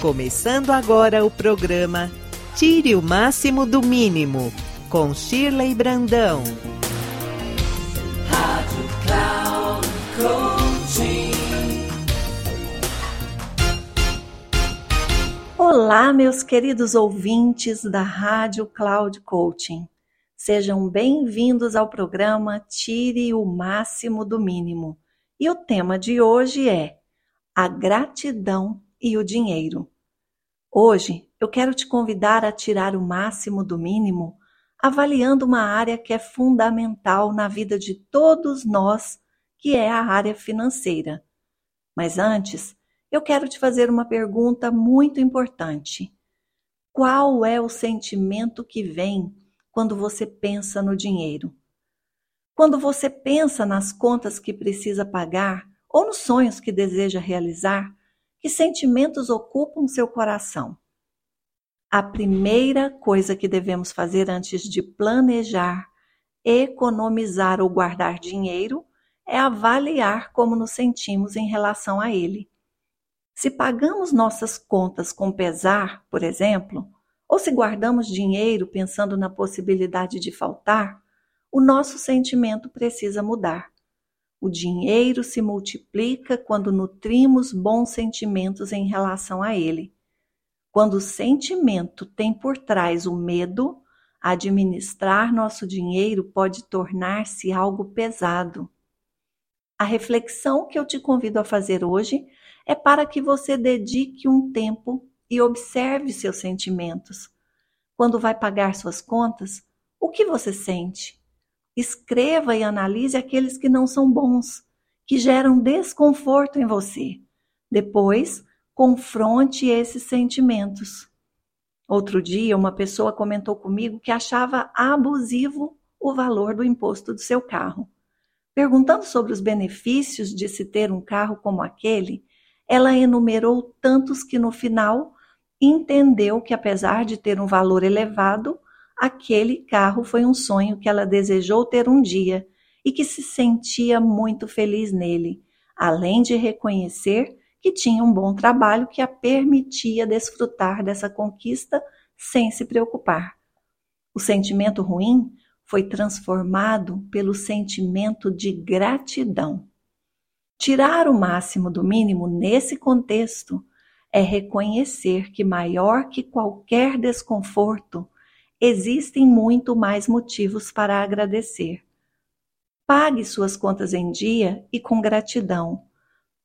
Começando agora o programa Tire o Máximo do Mínimo, com Shirley Brandão. Rádio Cloud Olá, meus queridos ouvintes da Rádio Cloud Coaching. Sejam bem-vindos ao programa Tire o Máximo do Mínimo. E o tema de hoje é a gratidão e o dinheiro. Hoje eu quero te convidar a tirar o máximo do mínimo, avaliando uma área que é fundamental na vida de todos nós, que é a área financeira. Mas antes, eu quero te fazer uma pergunta muito importante. Qual é o sentimento que vem quando você pensa no dinheiro? Quando você pensa nas contas que precisa pagar ou nos sonhos que deseja realizar, que sentimentos ocupam seu coração? A primeira coisa que devemos fazer antes de planejar, economizar ou guardar dinheiro é avaliar como nos sentimos em relação a ele. Se pagamos nossas contas com pesar, por exemplo, ou se guardamos dinheiro pensando na possibilidade de faltar, o nosso sentimento precisa mudar. O dinheiro se multiplica quando nutrimos bons sentimentos em relação a ele. Quando o sentimento tem por trás o medo, administrar nosso dinheiro pode tornar-se algo pesado. A reflexão que eu te convido a fazer hoje é para que você dedique um tempo e observe seus sentimentos. Quando vai pagar suas contas, o que você sente? Escreva e analise aqueles que não são bons, que geram desconforto em você. Depois, confronte esses sentimentos. Outro dia, uma pessoa comentou comigo que achava abusivo o valor do imposto do seu carro. Perguntando sobre os benefícios de se ter um carro como aquele, ela enumerou tantos que no final entendeu que, apesar de ter um valor elevado, aquele carro foi um sonho que ela desejou ter um dia e que se sentia muito feliz nele, além de reconhecer que tinha um bom trabalho que a permitia desfrutar dessa conquista sem se preocupar. O sentimento ruim foi transformado pelo sentimento de gratidão. Tirar o máximo do mínimo nesse contexto é reconhecer que, maior que qualquer desconforto, existem muito mais motivos para agradecer. Pague suas contas em dia e com gratidão.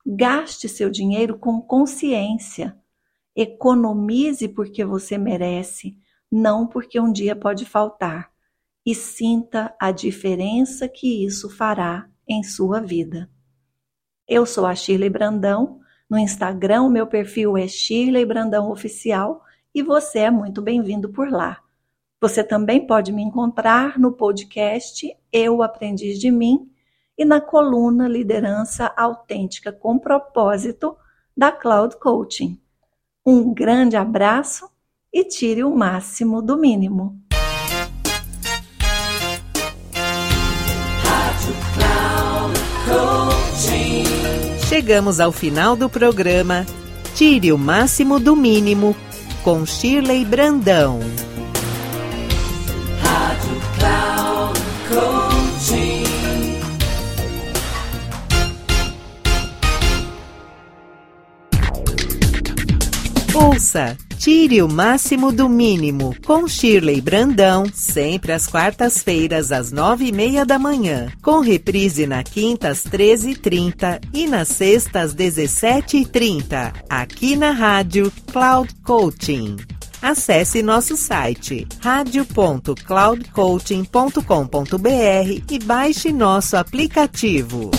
Gaste seu dinheiro com consciência. Economize porque você merece, não porque um dia pode faltar. E sinta a diferença que isso fará em sua vida. Eu sou a Shirley Brandão. No Instagram, meu perfil é Shirley Brandão Oficial e você é muito bem-vindo por lá. Você também pode me encontrar no podcast Eu Aprendiz de Mim e na coluna Liderança Autêntica com Propósito da Cloud Coaching. Um grande abraço e tire o máximo do mínimo. Chegamos ao final do programa Tire o máximo do mínimo com Shirley Brandão. Ouça Tire o Máximo do Mínimo com Shirley Brandão, sempre às quartas-feiras às nove e meia da manhã, com reprise na quinta às treze e trinta e na sexta às dezessete e trinta, aqui na rádio Cloud Coaching. Acesse nosso site radio.cloudcoaching.com.br e baixe nosso aplicativo.